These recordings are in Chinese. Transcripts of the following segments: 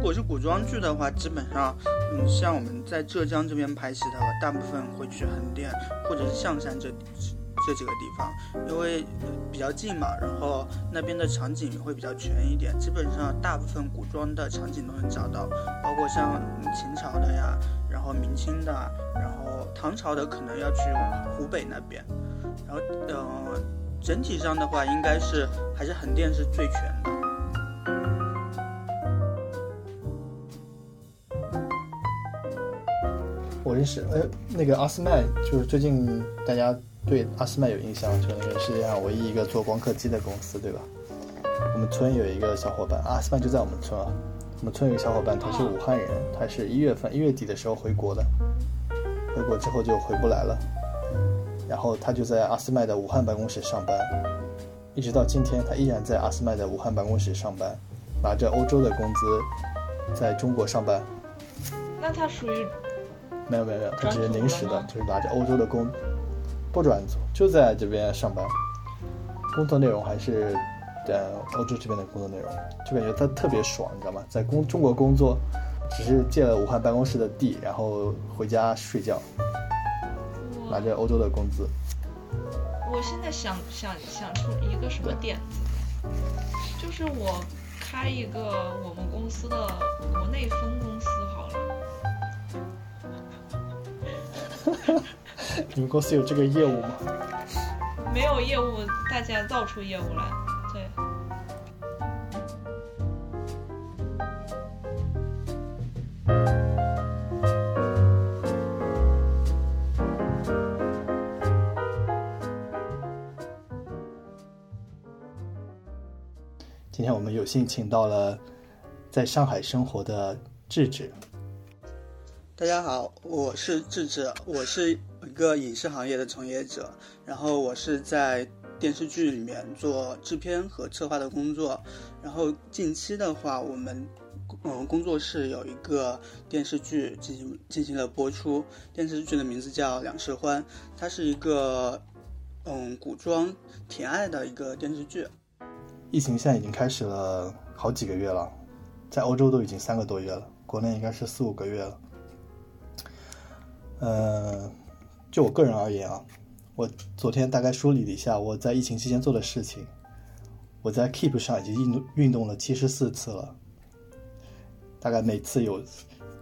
如果是古装剧的话，基本上，嗯，像我们在浙江这边拍戏的话，大部分会去横店或者是象山这这几个地方，因为比较近嘛，然后那边的场景会比较全一点，基本上大部分古装的场景都能找到，包括像秦朝的呀，然后明清的，然后唐朝的可能要去湖北那边，然后呃，整体上的话，应该是还是横店是最全的。认识，呃，那个阿斯麦，就是最近大家对阿斯麦有印象，就那个世界上唯一一个做光刻机的公司，对吧？我们村有一个小伙伴，阿斯麦就在我们村啊。我们村有个小伙伴，他是武汉人，他是一月份一月底的时候回国的，回国之后就回不来了，然后他就在阿斯麦的武汉办公室上班，一直到今天，他依然在阿斯麦的武汉办公室上班，拿着欧洲的工资，在中国上班。那他属于？没有没有没有，他只是临时的，就是拿着欧洲的工，不转组，就在这边上班，工作内容还是在欧洲这边的工作内容，就感觉他特别爽，你知道吗？在工中国工作，只是借了武汉办公室的地，然后回家睡觉，拿着欧洲的工资。我现在想想想出一个什么点子，就是我开一个我们公司的国内分公司 你们公司有这个业务吗？没有业务，大家造出业务来。对。今天我们有幸请到了在上海生活的智智。大家好，我是智智，我是一个影视行业的从业者，然后我是在电视剧里面做制片和策划的工作，然后近期的话，我们嗯工作室有一个电视剧进行进行了播出，电视剧的名字叫《两世欢》，它是一个嗯古装甜爱的一个电视剧。疫情现在已经开始了好几个月了，在欧洲都已经三个多月了，国内应该是四五个月了。呃，就我个人而言啊，我昨天大概梳理了一下我在疫情期间做的事情。我在 Keep 上已经运动运动了七十四次了，大概每次有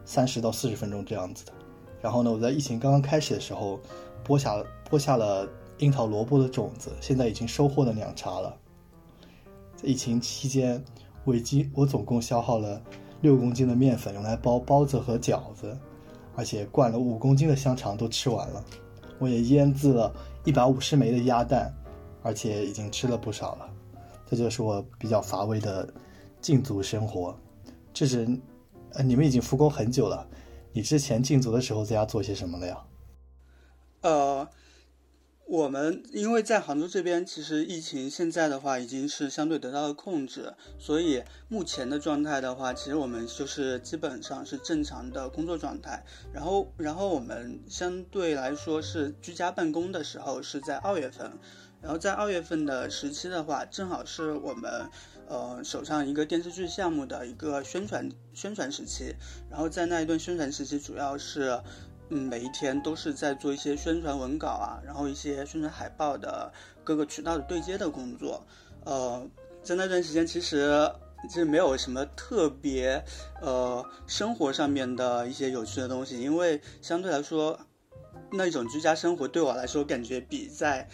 三十到四十分钟这样子的。然后呢，我在疫情刚刚开始的时候，播下播下了樱桃萝卜的种子，现在已经收获了两茬了。在疫情期间，我已经我总共消耗了六公斤的面粉，用来包包子和饺子。而且灌了五公斤的香肠都吃完了，我也腌制了一百五十枚的鸭蛋，而且已经吃了不少了。这就是我比较乏味的禁足生活。这是，呃，你们已经复工很久了，你之前禁足的时候在家做些什么了呀？呃。我们因为在杭州这边，其实疫情现在的话已经是相对得到了控制，所以目前的状态的话，其实我们就是基本上是正常的工作状态。然后，然后我们相对来说是居家办公的时候是在二月份，然后在二月份的时期的话，正好是我们呃手上一个电视剧项目的一个宣传宣传时期。然后在那一段宣传时期，主要是。嗯，每一天都是在做一些宣传文稿啊，然后一些宣传海报的各个渠道的对接的工作。呃，在那段时间，其实其实没有什么特别呃生活上面的一些有趣的东西，因为相对来说，那种居家生活对我来说，感觉比在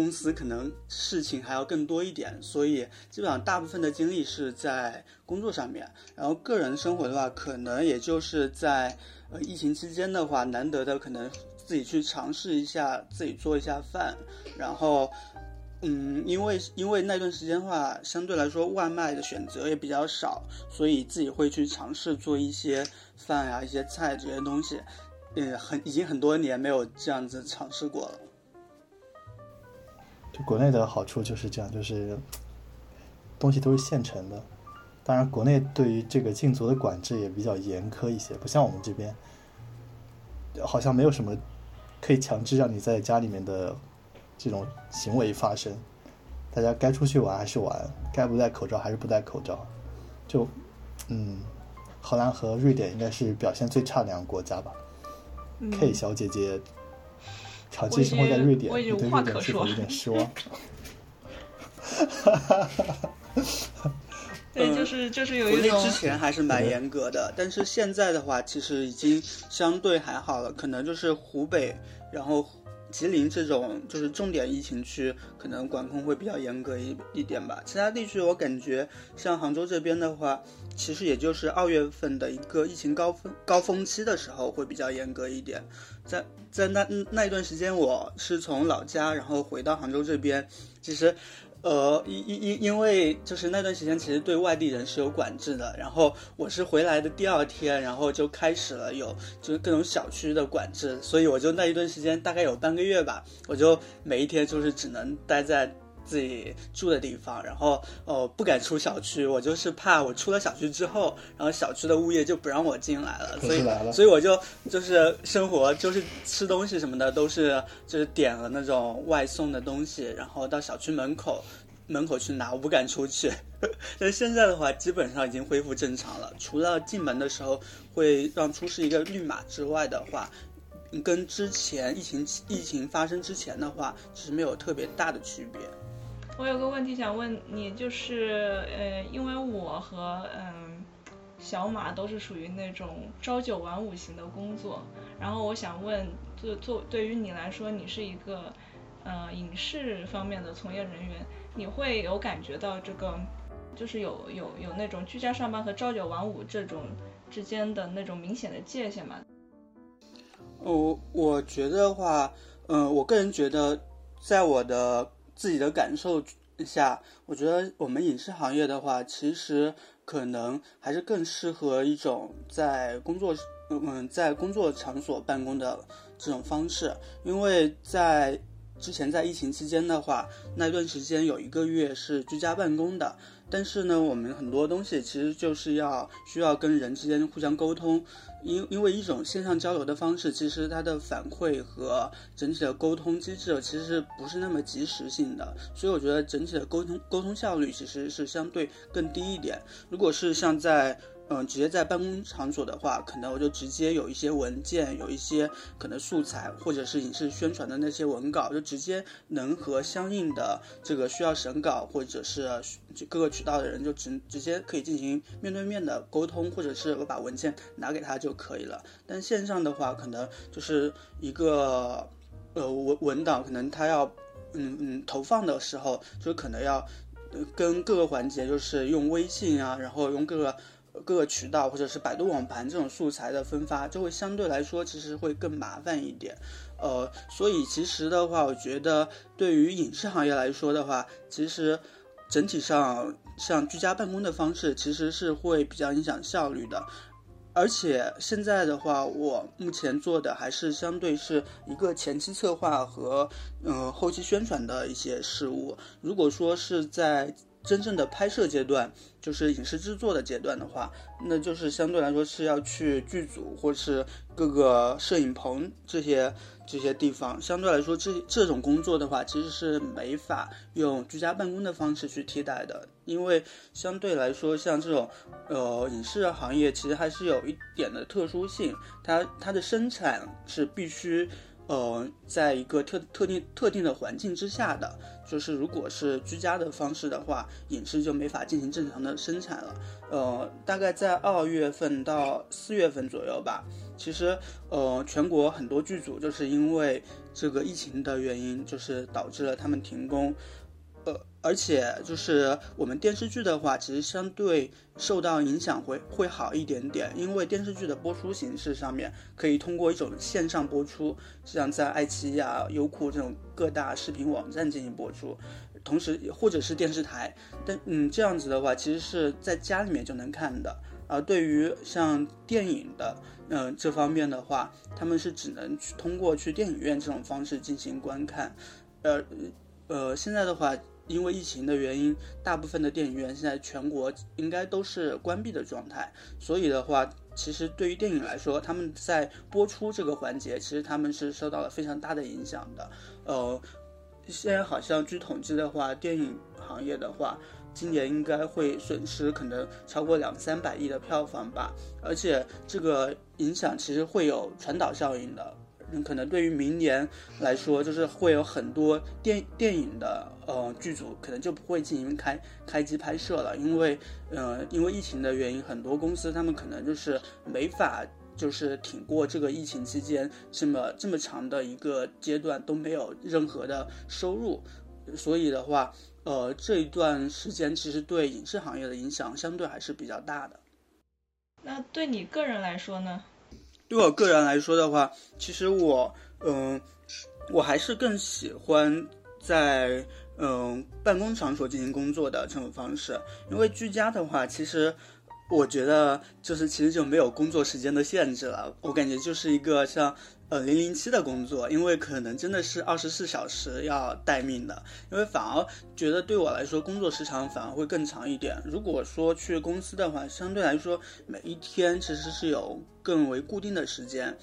公司可能事情还要更多一点，所以基本上大部分的精力是在工作上面，然后个人生活的话，可能也就是在。呃，疫情期间的话，难得的可能自己去尝试一下，自己做一下饭，然后，嗯，因为因为那段时间的话，相对来说外卖的选择也比较少，所以自己会去尝试做一些饭呀、一些菜这些东西，嗯，很已经很多年没有这样子尝试过了。就国内的好处就是这样，就是东西都是现成的。当然，国内对于这个禁足的管制也比较严苛一些，不像我们这边，好像没有什么可以强制让你在家里面的这种行为发生。大家该出去玩还是玩，该不戴口罩还是不戴口罩。就，嗯，荷兰和瑞典应该是表现最差的两个国家吧。嗯 K 小姐姐长期生活在瑞典，我已经你对无话可说瑞典是否有点失望？对，就是就是有一种国内之前还是蛮严格的，但是现在的话，其实已经相对还好了。可能就是湖北，然后吉林这种就是重点疫情区，可能管控会比较严格一一点吧。其他地区我感觉，像杭州这边的话，其实也就是二月份的一个疫情高峰高峰期的时候会比较严格一点。在在那那一段时间，我是从老家然后回到杭州这边，其实。呃，因因因因为就是那段时间，其实对外地人是有管制的。然后我是回来的第二天，然后就开始了有就是各种小区的管制，所以我就那一段时间大概有半个月吧，我就每一天就是只能待在自己住的地方，然后呃不敢出小区，我就是怕我出了小区之后，然后小区的物业就不让我进来了，所以所以我就就是生活就是吃东西什么的都是就是点了那种外送的东西，然后到小区门口门口去拿，我不敢出去。但现在的话，基本上已经恢复正常了，除了进门的时候会让出示一个绿码之外的话，跟之前疫情疫情发生之前的话，其实没有特别大的区别。我有个问题想问你，就是呃，因为我和嗯、小马都是属于那种朝九晚五型的工作，然后我想问，做做对于你来说，你是一个呃影视方面的从业人员，你会有感觉到这个，就是有有有那种居家上班和朝九晚五这种之间的那种明显的界限吗？我我觉得话，嗯、我个人觉得，在我的自己的感受下，我觉得我们影视行业的话，其实可能还是更适合一种在工作嗯在工作场所办公的这种方式，因为在之前在疫情期间的话，那段时间有一个月是居家办公的，但是呢，我们很多东西其实就是要需要跟人之间互相沟通，因因为一种线上交流的方式，其实它的反馈和整体的沟通机制其实不是那么及时性的，所以我觉得整体的沟通沟通效率其实是相对更低一点。如果是像在嗯，直接在办公场所的话，可能我就直接有一些文件，有一些可能素材，或者是影视宣传的那些文稿，就直接能和相应的这个需要审稿或者是各个渠道的人就直直接可以进行面对面的沟通，或者是我把文件拿给他就可以了。但线上的话，可能就是一个呃文文档，可能他要嗯嗯投放的时候，就可能要。跟各个环节就是用微信啊，然后用各个各个渠道或者是百度网盘这种素材的分发，就会相对来说其实会更麻烦一点。呃，所以其实的话，我觉得对于影视行业来说的话，其实整体上像居家办公的方式，其实是会比较影响效率的。而且现在的话，我目前做的还是相对是一个前期策划和呃后期宣传的一些事务。如果说是在真正的拍摄阶段，就是影视制作的阶段的话，那就是相对来说是要去剧组或是各个摄影棚这些这些地方。相对来说，这这种工作的话，其实是没法用居家办公的方式去替代的，因为相对来说，像这种呃影视行业，其实还是有一点的特殊性，它它的生产是必须。呃，在一个特特定特定的环境之下的，就是如果是居家的方式的话，影视就没法进行正常的生产了。呃，大概在二月份到四月份左右吧。其实，呃，全国很多剧组就是因为这个疫情的原因，就是导致了他们停工。而且就是我们电视剧的话，其实相对受到影响会会好一点点，因为电视剧的播出形式上面可以通过一种线上播出，像在爱奇艺啊、优酷这种各大视频网站进行播出，同时或者是电视台，但嗯这样子的话，其实是在家里面就能看的。而对于像电影的，嗯、这方面的话，他们是只能去通过去电影院这种方式进行观看，呃呃，现在的话。因为疫情的原因，大部分的电影院现在全国应该都是关闭的状态，所以的话，其实对于电影来说，他们在播出这个环节，其实他们是受到了非常大的影响的。呃，现在好像据统计的话，电影行业的话，今年应该会损失可能超过两三百亿的票房吧。而且这个影响其实会有传导效应的。可能对于明年来说，就是会有很多电电影的呃剧组可能就不会进行开开机拍摄了，因为呃因为疫情的原因，很多公司他们可能就是没法就是挺过这个疫情期间这么这么长的一个阶段都没有任何的收入，所以的话，呃这一段时间其实对影视行业的影响相对还是比较大的。那对你个人来说呢？对我个人来说的话，其实我，嗯，我还是更喜欢在嗯办公场所进行工作的这种方式，因为居家的话，其实我觉得就是其实就没有工作时间的限制了，我感觉就是一个像。呃，零零七的工作，因为可能真的是二十四小时要待命的，因为反而觉得对我来说工作时长反而会更长一点。如果说去公司的话，相对来说每一天其实是有更为固定的时间，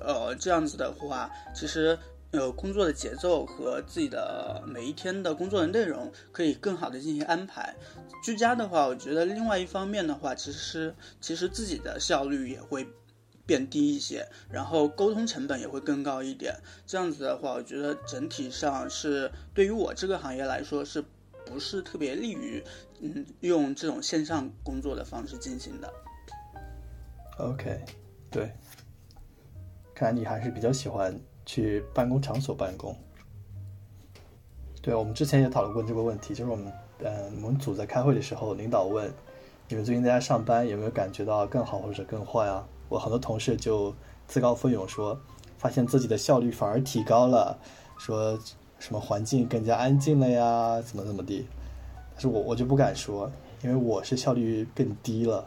呃，这样子的话，其实呃工作的节奏和自己的每一天的工作的内容可以更好的进行安排。居家的话，我觉得另外一方面的话，其实其实自己的效率也会。变低一些，然后沟通成本也会更高一点。这样子的话，我觉得整体上是对于我这个行业来说，是不是特别利于嗯用这种线上工作的方式进行的？OK，对，看来你还是比较喜欢去办公场所办公。对，我们之前也讨论过这个问题，就是我们嗯我们组在开会的时候，领导问你们最近在家上班有没有感觉到更好或者更坏啊？我很多同事就自告奋勇说，发现自己的效率反而提高了，说什么环境更加安静了呀，怎么怎么地。但是我我就不敢说，因为我是效率更低了，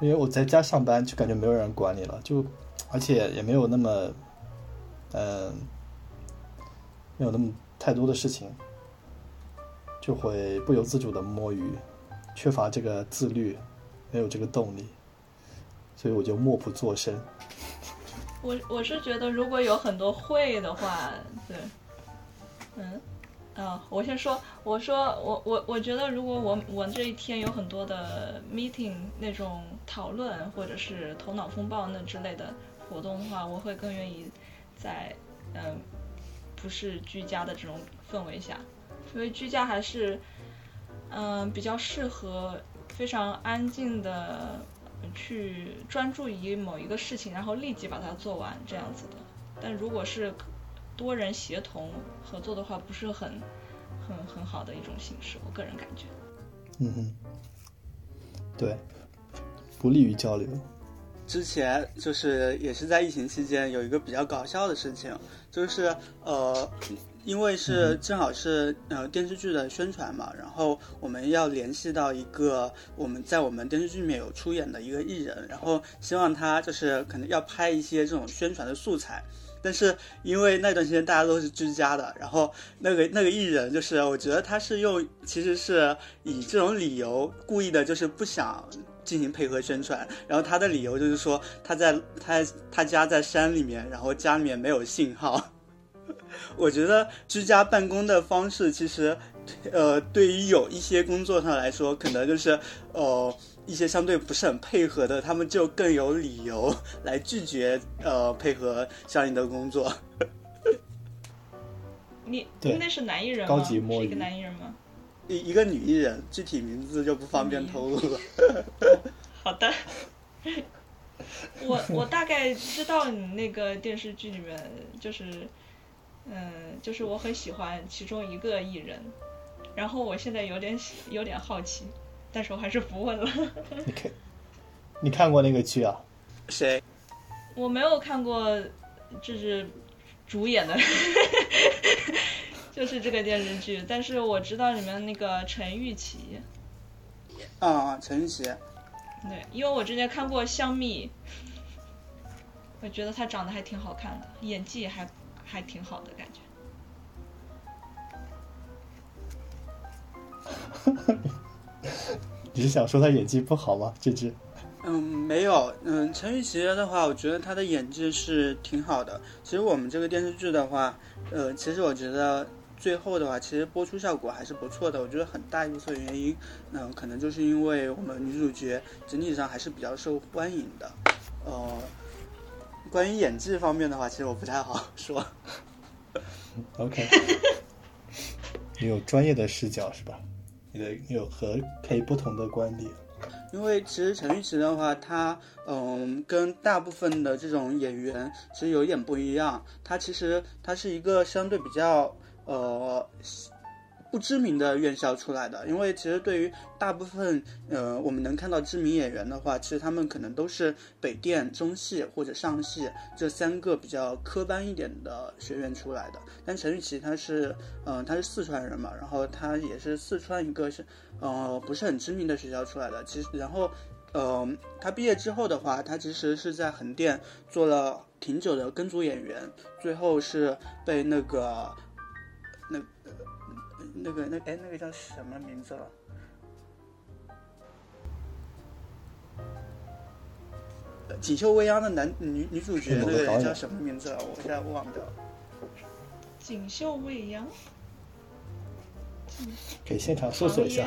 因为我在家上班就感觉没有人管你了，就而且也没有那么，嗯，没有那么太多的事情，就会不由自主的摸鱼，缺乏这个自律，没有这个动力。所以我就默不作声。我我是觉得，如果有很多会的话，对，嗯，啊，我先说，我说我我我觉得，如果我我这一天有很多的 meeting 那种讨论或者是头脑风暴那之类的活动的话，我会更愿意在嗯不是居家的这种氛围下，因为居家还是嗯比较适合非常安静的。去专注于某一个事情，然后立即把它做完，这样子的。但如果是多人协同合作的话，不是很很很好的一种形式，我个人感觉。嗯哼，对，不利于交流。之前就是也是在疫情期间有一个比较搞笑的事情，就是呃。因为是正好是呃电视剧的宣传嘛，然后我们要联系到一个我们在我们电视剧里面有出演的一个艺人，然后希望他就是可能要拍一些这种宣传的素材，但是因为那段时间大家都是居家的，然后那个那个艺人就是我觉得他是用其实是以这种理由故意的，就是不想进行配合宣传，然后他的理由就是说他在他他家在山里面，然后家里面没有信号。我觉得居家办公的方式，其实，呃，对于有一些工作上来说，可能就是，呃，一些相对不是很配合的，他们就更有理由 来拒绝，呃，配合相应的工作。你那是男艺人吗？是一个男艺人吗？一一个女艺人，具体名字就不方便透露了。好的。我我大概知道你那个电视剧里面就是。嗯，就是我很喜欢其中一个艺人，然后我现在有点有点好奇，但是我还是不问了。你看，你看过那个剧啊？谁？我没有看过，就是主演的，就是这个电视剧，但是我知道里面那个陈玉琪。啊，陈玉琪。对，因为我之前看过《香蜜》，我觉得她长得还挺好看的，演技还。还挺好的感觉。你是想说他演技不好吗？这只？嗯，没有。嗯，陈雨琪的话，我觉得他的演技是挺好的。其实我们这个电视剧的话，呃，其实我觉得最后的话，其实播出效果还是不错的。我觉得很大一部分原因，嗯，可能就是因为我们女主角整体上还是比较受欢迎的。呃，关于演技方面的话，其实我不太好 说。OK，你有专业的视角是吧？你的你有和以不同的观点。因为其实陈玉琪的话，她嗯，跟大部分的这种演员其实有点不一样。她其实她是一个相对比较呃不知名的院校出来的。因为其实对于大部分呃我们能看到知名演员的话，其实他们可能都是北电、中戏或者上戏这三个比较科班一点的学院出来的。但陈钰琪她是嗯、她是四川人嘛，然后她也是四川一个是。呃，不是很知名的学校出来的。其实，然后，呃，他毕业之后的话，他其实是在横店做了挺久的跟组演员，最后是被那个那个那哎那个叫什么名字了？呃锦绣未央的男女女主角是那个人叫什么名字了？我现在忘掉了。锦绣未央，可以现场搜索一下？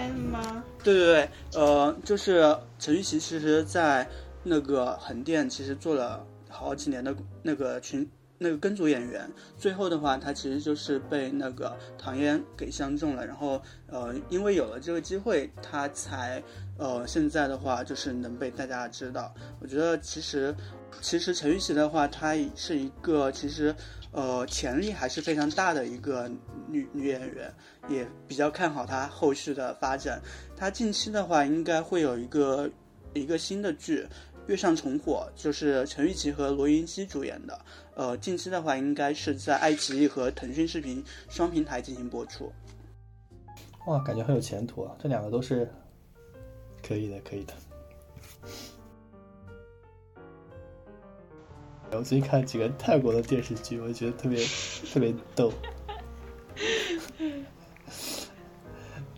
对对对，呃，就是陈玉琪，其实在那个横店其实做了好几年的那个群那个跟组演员，最后的话，他其实就是被那个唐嫣给相中了，然后呃，因为有了这个机会，他才呃现在的话就是能被大家知道。我觉得其实其实陈钰琪的话，她是一个其实呃潜力还是非常大的一个女女演员，也比较看好她后续的发展。她近期的话，应该会有一个一个新的剧《月上重火》，就是陈钰琪和罗云熙主演的。呃，近期的话，应该是在爱奇艺和腾讯视频双平台进行播出。哇，感觉很有前途啊！这两个都是可以的，可以的。我最近看了几个泰国的电视剧，我觉得特别特别逗。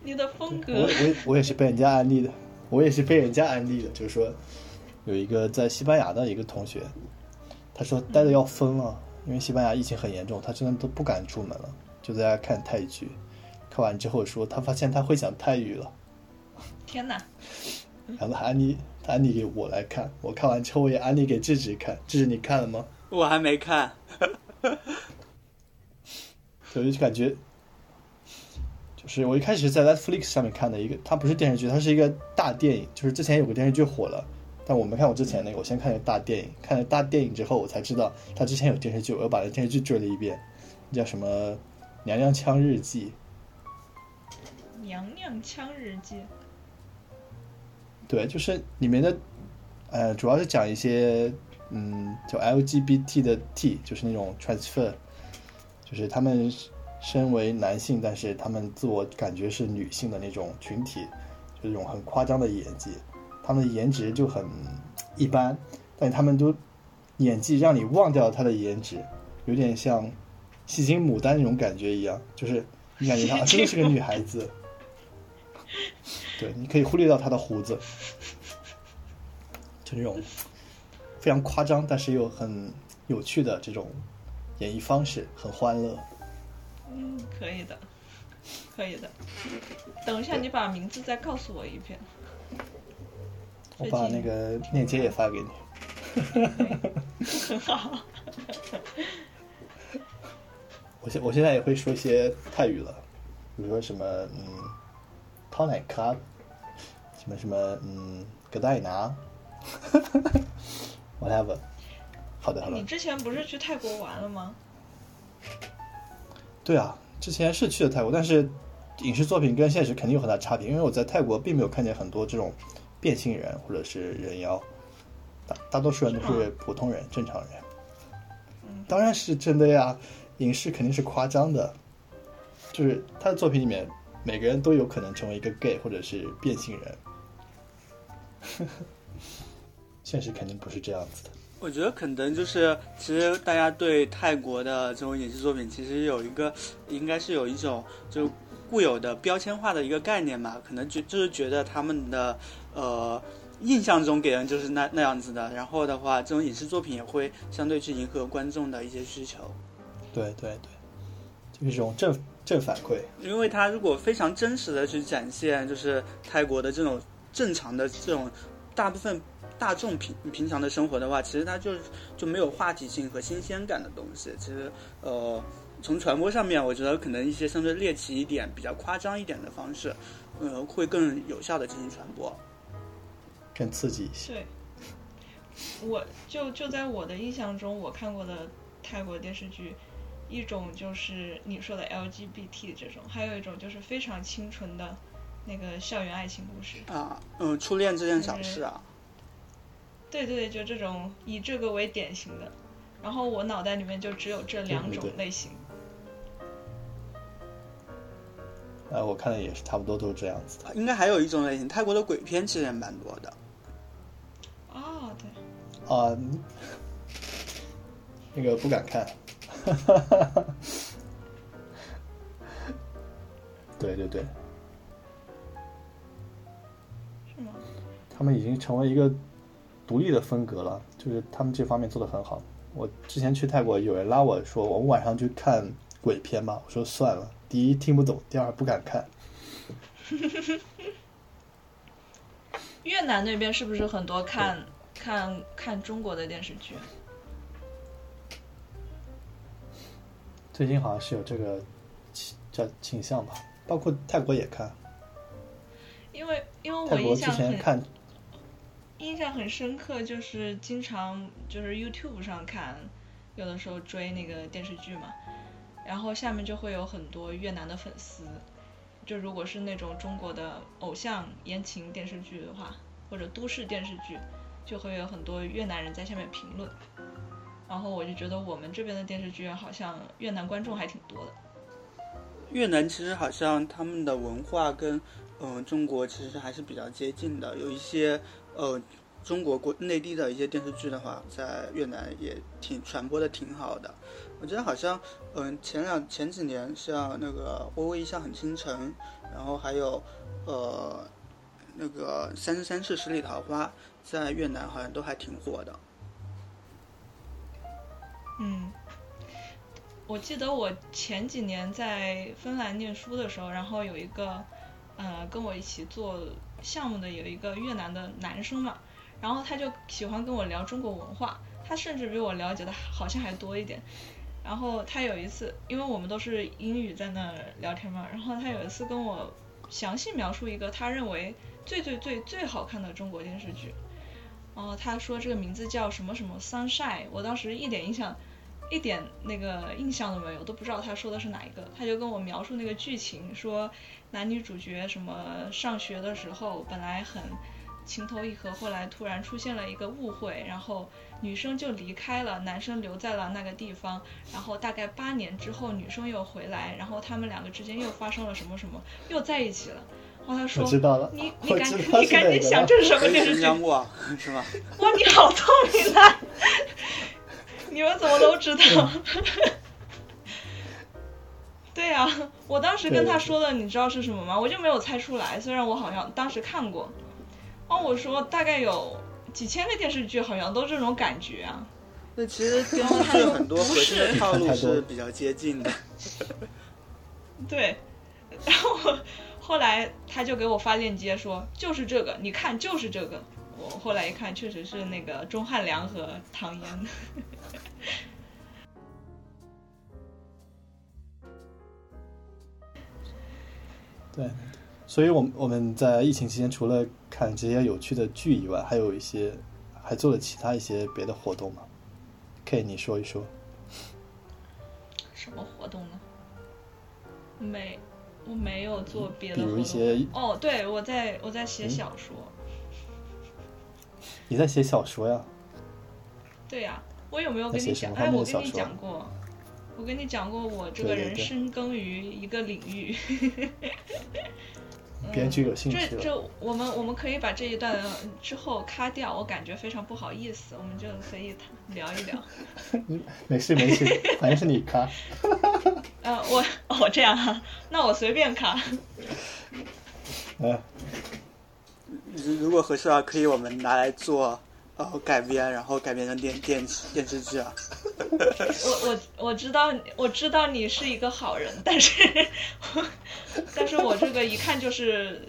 你的风格我我我也是被人家安利的，我也是被人家安利的，就是说有一个在西班牙的一个同学，他说待的要疯了，因为西班牙疫情很严重，他真的都不敢出门了，就在家看泰剧。看完之后说他发现他会讲泰语了，天哪！然后他安利他安利给我来看，我看完之后我也安利给智智看，智智你看了吗？我还没看，所以就感觉，就是我一开始在 Netflix 上面看的一个，它不是电视剧，它是一个大电影。就是之前有个电视剧火了，但我没看过之前那个，我先看了大电影。看了大电影之后，我才知道他之前有电视剧，我又把那电视剧追了一遍，叫什么《娘娘腔日记》。娘娘腔日记，对，就是里面的，呃，主要是讲一些，嗯，就 LGBT 的 T，就是那种 transfer，就是他们身为男性，但是他们自我感觉是女性的那种群体，就是这种很夸张的演技，他们的颜值就很一般，但他们都演技让你忘掉他的颜值，有点像戏精牡丹那种感觉一样，就是你感觉她 啊真的是个女孩子。对，你可以忽略掉她的胡子，就这种非常夸张，但是又很有趣的这种演绎方式，很欢乐。嗯，可以的，可以的。等一下，你把名字再告诉我一遍。我把那个链接也发给你。很好。我现我现在也会说一些泰语了，比如说什么嗯，掏奶咖，什么什么嗯，葛代拿，whatever。好的好的你，之前不是去泰国玩了吗？对啊，之前是去了泰国，但是影视作品跟现实肯定有很大差别，因为我在泰国并没有看见很多这种变性人或者是人妖，大大多数人都是普通人、正常人。当然是真的呀，影视肯定是夸张的，就是他的作品里面每个人都有可能成为一个 gay 或者是变性人，现实肯定不是这样子的。我觉得可能就是，其实大家对泰国的这种影视作品，其实有一个，应该是有一种就固有的标签化的一个概念嘛，可能就就是觉得他们的呃印象中给人就是那那样子的，然后的话，这种影视作品也会相对去迎合观众的一些需求。对对对，就是这种正正反馈。因为他如果非常真实的去展现，就是泰国的这种正常的这种大部分大众平平常的生活的话，其实它就就没有话题性和新鲜感的东西。其实呃，从传播上面，我觉得可能一些相对猎奇一点、比较夸张一点的方式，呃，会更有效的进行传播。更刺激一些。对，我就就在我的印象中，我看过的泰国电视剧，一种就是你说的 LGBT 这种，还有一种就是非常清纯的那个校园爱情故事。啊，嗯，初恋这件小事啊，对对对，就这种以这个为典型的，然后我脑袋里面就只有这两种类型。呃，我看的也是差不多都是这样子的。应该还有一种类型，泰国的鬼片其实也蛮多的。啊、嗯那个不敢看。对对对，是吗？他们已经成为一个独立的风格了，就是他们这方面做的很好。我之前去泰国，有人拉我说我们晚上去看鬼片吧，我说算了，第一听不懂，第二不敢看。越南那边是不是很多看看看中国的电视剧？最近好像是有这个倾叫倾向吧，包括泰国也看，因为因为我印象很前看印象很深刻，就是经常就是 YouTube 上看，有的时候追那个电视剧嘛，然后下面就会有很多越南的粉丝，就如果是那种中国的偶像言情电视剧的话，或者都市电视剧，就会有很多越南人在下面评论，然后我就觉得我们这边的电视剧好像越南观众还挺多的。越南其实好像他们的文化跟嗯、中国其实还是比较接近的，有一些呃中国国内地的一些电视剧的话，在越南也挺传播的挺好的。我觉得好像嗯、前两前几年像那个《微微一笑很倾城》，然后还有呃那个《三生三世十里桃花》，在越南好像都还挺火的。嗯，我记得我前几年在芬兰念书的时候，然后有一个呃跟我一起做项目的有一个越南的男生嘛，然后他就喜欢跟我聊中国文化，他甚至比我了解的好像还多一点。然后他有一次，因为我们都是英语在那儿聊天嘛，然后他有一次跟我详细描述一个他认为最最最最好看的中国电视剧。然后他说这个名字叫什么什么 Sunshine，我当时一点印象，一点那个印象都没有，都不知道他说的是哪一个。他就跟我描述那个剧情，说男女主角什么上学的时候本来很情投意合，后来突然出现了一个误会，然后女生就离开了，男生留在了那个地方，然后大概八年之后女生又回来，然后他们两个之间又发生了什么什么，又在一起了。然后他说我知道了，你你赶我知道你赶紧想这是什么电视剧？新疆过是吧？哇，你好聪明啊！你们怎么都知道？对呀、我当时跟他说的，你知道是什么吗？我就没有猜出来，虽然我好像当时看过。哦，我说大概有几千个电视剧，好像都这种感觉啊。那其实电视剧很多核心的套路是比较接近的。对，然后后来他就给我发链接说，就是这个，你看就是这个。我后来一看，确实是那个钟汉良和唐嫣。对，所以我们我们在疫情期间，除了看这些有趣的剧以外，还有一些还做了其他一些别的活动嘛？可以你说一说。什么活动呢？没，我没有做别的比。如一些哦，对，我在我在写嗯小说。你在写小说呀？对呀、我有没有跟你讲？我跟你讲过，我跟你讲过，我这个人深耕于一个领域。编剧有兴趣嗯。这这，我们我们可以把这一段之后卡掉，我感觉非常不好意思，我们就可以聊一聊。没事没事，反正是你卡。呃，我哦这样哈，那我随便卡。嗯，如如果合适的话，可以我们拿来做呃改编，然后改编成电电电视剧啊。我我我知道我知道你是一个好人，但是但是我这个一看就是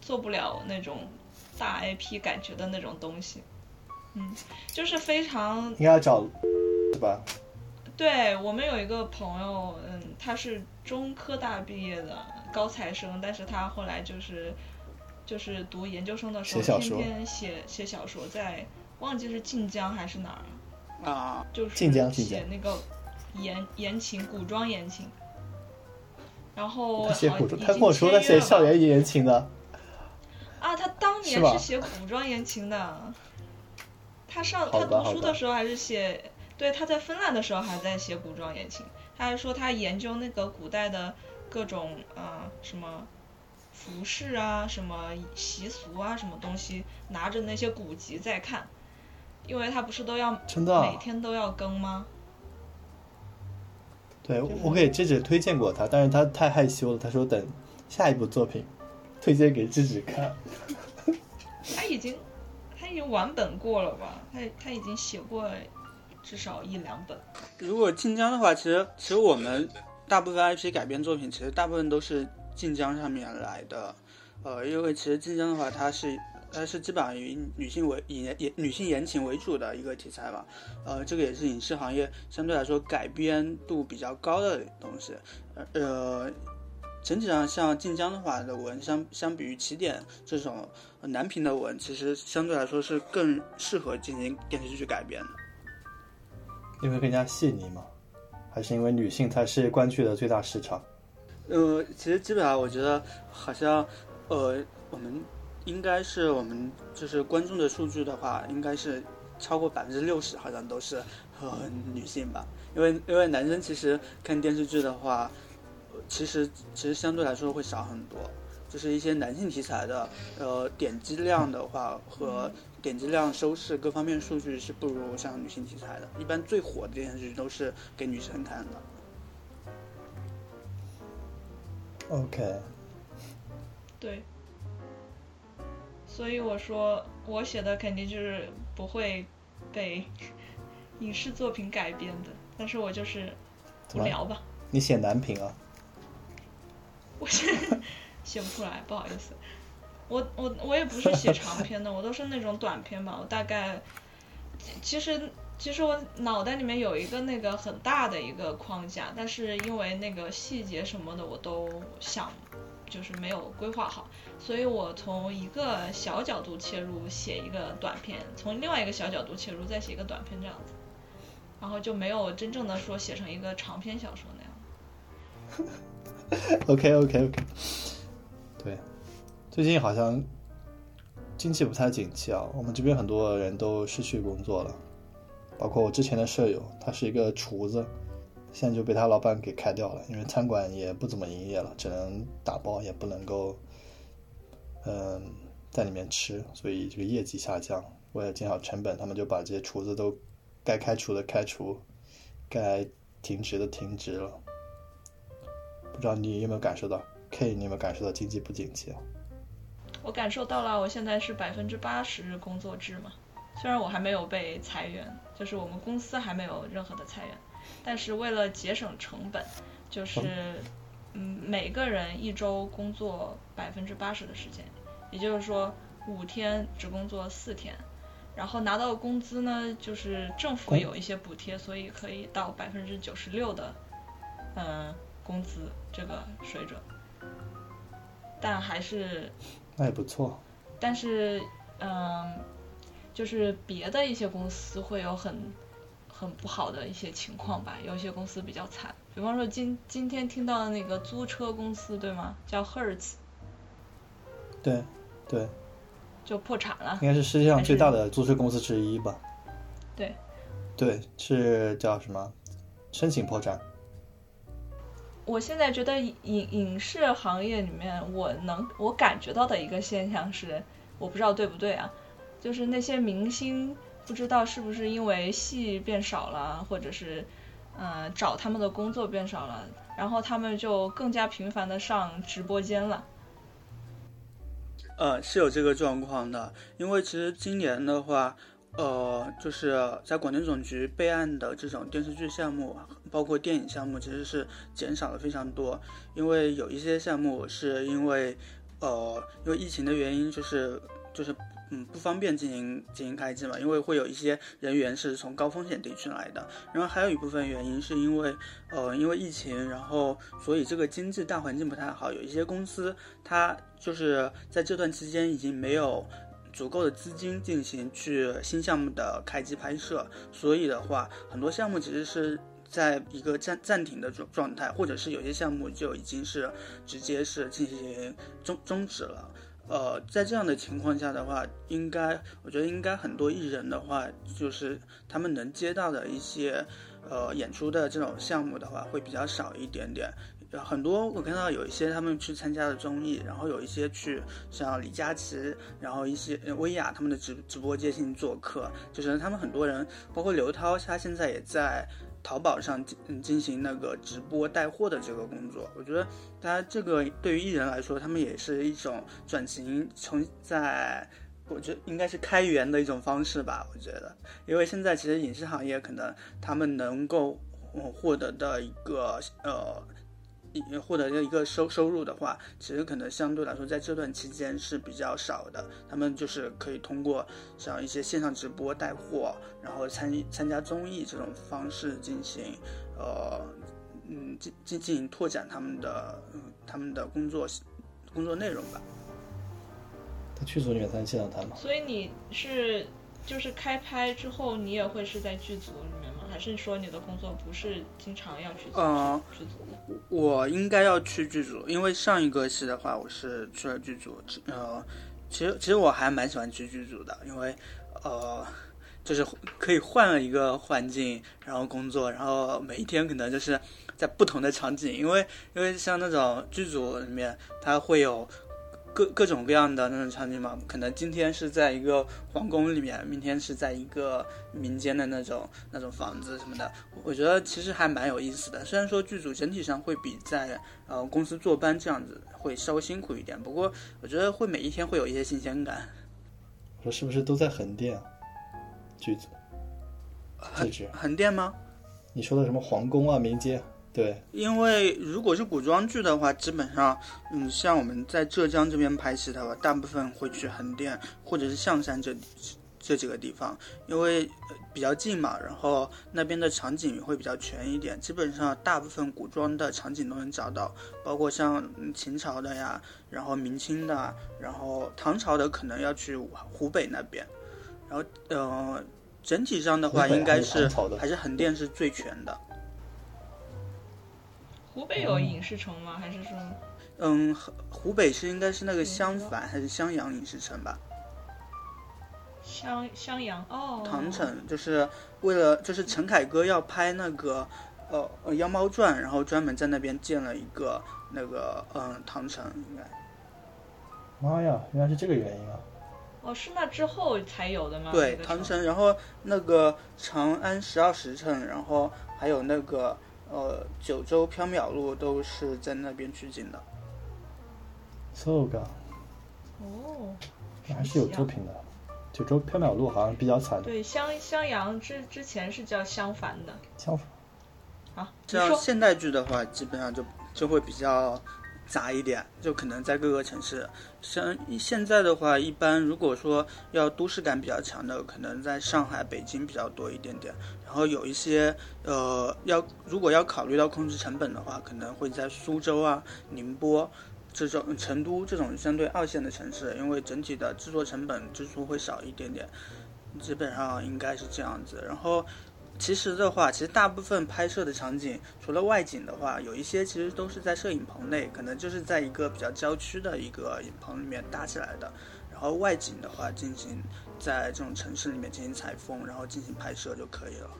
做不了那种大 IP 感觉的那种东西，嗯，就是非常应该要找是吧？对我们有一个朋友，嗯，他是中科大毕业的高材生，但是他后来就是就是读研究生的时候，天写小说天写写小说，在忘记是晋江还是哪儿了，啊，就是晋江晋江。写那个言言情古装言情，然后他写古装，他跟我说他写校园言情的，啊，他当年是写古装言情的，他上他读书的时候还是写，对，他在芬兰的时候还在写古装言情，他还说他研究那个古代的各种呃什么服饰啊、什么习俗啊、什么东西，拿着那些古籍在看，因为他不是都要真的啊每天都要更吗？对就是我给智智推荐过他，但是他太害羞了，他说等下一部作品推荐给智智看。他已经他已经完本过了吧？他他已经写过至少一两本。如果晋江的话，其实其实我们大部分 IP 改编作品，其实大部分都是晋江上面来的。呃，因为其实晋江的话，它是它是基本上以女性为以言女性言情为主的一个题材吧。呃，这个也是影视行业相对来说改编度比较高的东西。呃，整体上像晋江的话的文，相相比于起点这种呃男频的文，其实相对来说是更适合进行电视剧改编的。因为更加细腻嘛，还是因为女性才是观剧的最大市场？呃，其实基本上我觉得好像，呃，我们应该是我们就是观众的数据的话，应该是超过百分之六十，好像都是呃女性吧。因为因为男生其实看电视剧的话，呃其实其实相对来说会少很多。就是一些男性题材的，呃，点击量的话和点击量、收视各方面数据是不如像女性题材的。一般最火的电视剧都是给女生看的。OK，对，所以我说我写的肯定就是不会被影视作品改编的，但是我就是聊吧，你写男频啊？我写写不出来，不好意思。我我我也不是写长 篇的，我都是那种短篇吧。我大概其实其实我脑袋里面有一个那个很大的一个框架，但是因为那个细节什么的我都想就是没有规划好，所以我从一个小角度切入写一个短篇，从另外一个小角度切入再写一个短篇这样子，然后就没有真正的说写成一个长篇小说那样。OK OK OK，对，最近好像经济不太景气啊，我们这边很多人都失去工作了，包括我之前的舍友，他是一个厨子，现在就被他老板给开掉了，因为餐馆也不怎么营业了，只能打包，也不能够嗯在里面吃，所以这个业绩下降。为了减少成本，他们就把这些厨子都该开除的开除，该停职的停职了。不知道你有没有感受到？K，你有没有感受到经济不景气啊？我感受到了，我现在是百分之八十工作制嘛，虽然我还没有被裁员，就是我们公司还没有任何的裁员，但是为了节省成本，就是嗯每个人一周工作百分之八十的时间，也就是说五天只工作四天，然后拿到的工资呢，就是政府工有一些补贴，所以可以到百分之九十六的嗯工资这个水准，但还是那也不错。但是，嗯，就是别的一些公司会有很很不好的一些情况吧，有一些公司比较惨，比方说今今天听到的那个租车公司对吗？叫 Hertz 对，对，就破产了。应该是世界上最大的租车公司之一吧？对，对，是叫什么？申请破产。我现在觉得影影视行业里面，我能我感觉到的一个现象是，我不知道对不对啊，就是那些明星不知道是不是因为戏变少了，或者是、呃找他们的工作变少了，然后他们就更加频繁的上直播间了。呃，是有这个状况的，因为其实今年的话，呃，就是在广电总局备案的这种电视剧项目，包括电影项目，其实是减少了非常多。因为有一些项目是因为，呃，因为疫情的原因，就是就是嗯不方便进行进行开机嘛，因为会有一些人员是从高风险地区来的。然后还有一部分原因是因为，呃，因为疫情，然后所以这个经济大环境不太好，有一些公司它就是在这段期间已经没有。足够的资金进行去新项目的开机拍摄，所以的话，很多项目其实是在一个暂暂停的状状态，或者是有些项目就已经是直接是进行终终止了。呃，在这样的情况下的话，应该我觉得应该很多艺人的话，就是他们能接到的一些呃演出的这种项目的话，会比较少一点点。很多我看到有一些他们去参加的综艺，然后有一些去像李佳琦，然后一些薇娅他们的直直播间进行做客，就是他们很多人，包括刘涛，他现在也在淘宝上进进行那个直播带货的这个工作。我觉得他这个对于艺人来说，他们也是一种转型，从在我觉得应该是开源的一种方式吧。我觉得，因为现在其实影视行业可能他们能够获得的一个呃。获得的一个收收入的话，其实可能相对来说在这段期间是比较少的。他们就是可以通过像一些线上直播带货，然后参参加综艺这种方式进行，呃，嗯，进进进行拓展他们的他们的工作工作内容吧。在剧组里面才能见到他吗？所以你是就是开拍之后，你也会是在剧组？还是说你的工作不是经常要去剧组？我应该要去剧组，因为上一个戏的话，我是去了剧组。呃，其实其实我还蛮喜欢去剧组的，因为呃，就是可以换了一个环境，然后工作，然后每一天可能就是在不同的场景，因为因为像那种剧组里面，它会有。各各种各样的那种场景嘛，可能今天是在一个皇宫里面，明天是在一个民间的那种那种房子什么的，我觉得其实还蛮有意思的。虽然说剧组整体上会比在呃公司坐班这样子会稍微辛苦一点，不过我觉得会每一天会有一些新鲜感。我说是不是都在横店啊？剧组？横横店吗？你说的什么皇宫啊，民间？对，因为如果是古装剧的话，基本上，嗯，像我们在浙江这边拍戏的话，大部分会去横店或者是象山这这几个地方，因为比较近嘛，然后那边的场景会比较全一点，基本上大部分古装的场景都能找到，包括像秦朝的呀，然后明清的，然后唐朝的可能要去湖北那边，然后呃，整体上的话应该是还是横店是最全的。湖北有影视城吗？还是说？嗯，湖北是应该是那个襄樊还是襄阳影视城吧？襄襄阳哦。唐城就是为了就是陈凯歌要拍那个呃《妖猫传》，然后专门在那边建了一个那个嗯唐城应该。妈呀，原来是这个原因啊！哦，是那之后才有的吗？对，唐城，然后那个长安十二时辰，然后还有那个。呃，九州缥缈录都是在那边取景的。so 个。哦。还是有作品的。九州缥缈录好像比较惨。对，襄襄阳之之前是叫襄樊的。襄樊。啊，这样现代剧的话，基本上就就会比较。杂一点，就可能在各个城市。像现在的话，一般如果说要都市感比较强的，可能在上海、北京比较多一点点。然后有一些呃，要如果要考虑到控制成本的话，可能会在苏州啊、宁波这种、成都这种相对二线的城市，因为整体的制作成本支出会少一点点。基本上应该是这样子。然后。其实的话，其实大部分拍摄的场景，除了外景的话，有一些其实都是在摄影棚内，可能就是在一个比较郊区的一个影棚里面搭起来的。然后外景的话，进行在这种城市里面进行采风，然后进行拍摄就可以了。